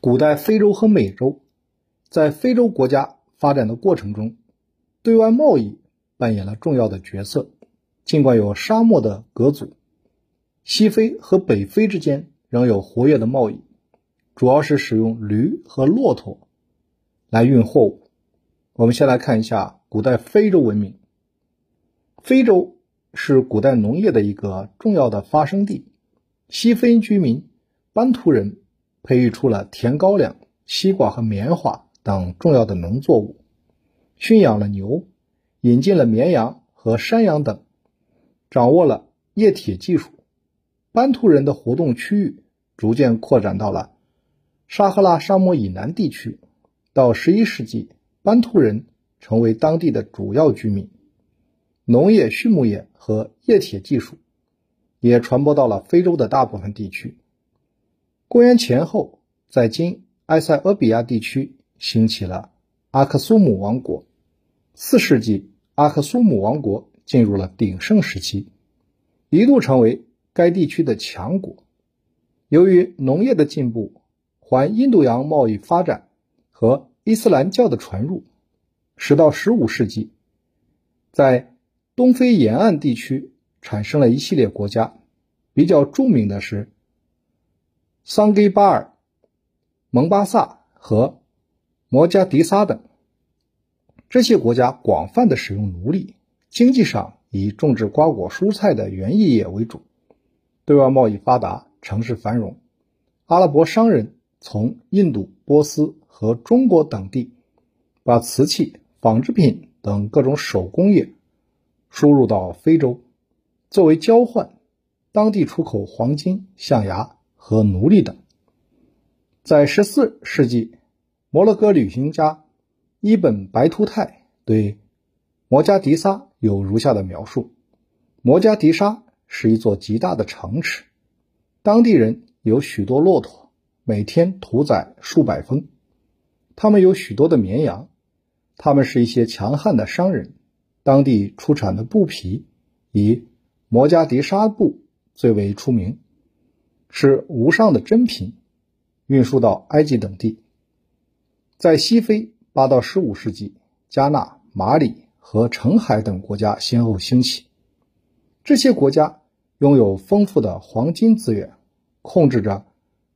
古代非洲和美洲，在非洲国家发展的过程中，对外贸易扮演了重要的角色。尽管有沙漠的隔阻，西非和北非之间仍有活跃的贸易，主要是使用驴和骆驼来运货物。我们先来看一下古代非洲文明。非洲是古代农业的一个重要的发生地，西非居民班图人。培育出了甜高粱、西瓜和棉花等重要的农作物，驯养了牛，引进了绵羊和山羊等，掌握了冶铁技术。班图人的活动区域逐渐扩展到了撒哈拉沙漠以南地区。到十一世纪，班图人成为当地的主要居民，农业、畜牧业和冶铁技术也传播到了非洲的大部分地区。公元前后，在今埃塞俄比亚地区兴起了阿克苏姆王国。四世纪，阿克苏姆王国进入了鼎盛时期，一度成为该地区的强国。由于农业的进步、环印度洋贸易发展和伊斯兰教的传入，十到十五世纪，在东非沿岸地区产生了一系列国家，比较著名的是。桑给巴尔、蒙巴萨和摩加迪沙等这些国家广泛的使用奴隶，经济上以种植瓜果蔬菜的园艺业为主，对外贸易发达，城市繁荣。阿拉伯商人从印度、波斯和中国等地把瓷器、纺织品等各种手工业输入到非洲，作为交换，当地出口黄金、象牙。和奴隶等，在十四世纪，摩洛哥旅行家伊本·白图泰对摩加迪沙有如下的描述：摩加迪沙是一座极大的城池，当地人有许多骆驼，每天屠宰数百峰；他们有许多的绵羊，他们是一些强悍的商人。当地出产的布匹以摩加迪沙布最为出名。是无上的珍品，运输到埃及等地。在西非，八到十五世纪，加纳、马里和澄海等国家先后兴起。这些国家拥有丰富的黄金资源，控制着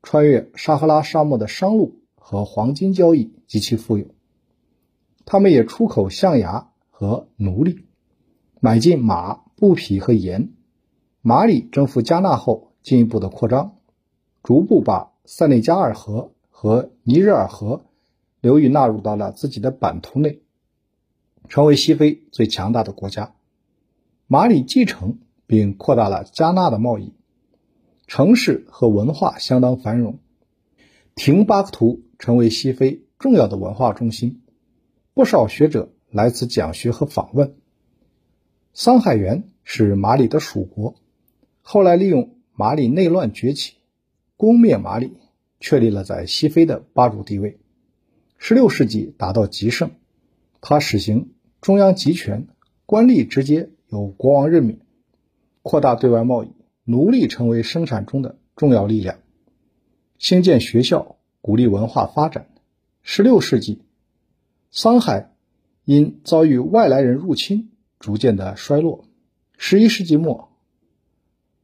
穿越撒哈拉沙漠的商路和黄金交易，极其富有。他们也出口象牙和奴隶，买进马、布匹和盐。马里征服加纳后。进一步的扩张，逐步把塞内加尔河和尼日尔河流域纳入到了自己的版图内，成为西非最强大的国家。马里继承并扩大了加纳的贸易，城市和文化相当繁荣。廷巴克图成为西非重要的文化中心，不少学者来此讲学和访问。桑海源是马里的属国，后来利用。马里内乱崛起，攻灭马里，确立了在西非的霸主地位。十六世纪达到极盛，他实行中央集权，官吏直接由国王任免，扩大对外贸易，奴隶成为生产中的重要力量，兴建学校，鼓励文化发展。十六世纪，桑海因遭遇外来人入侵，逐渐的衰落。十一世纪末，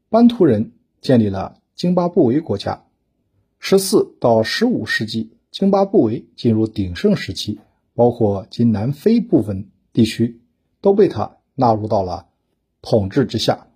班图人。建立了津巴布韦国家。十四到十五世纪，津巴布韦进入鼎盛时期，包括今南非部分地区都被他纳入到了统治之下。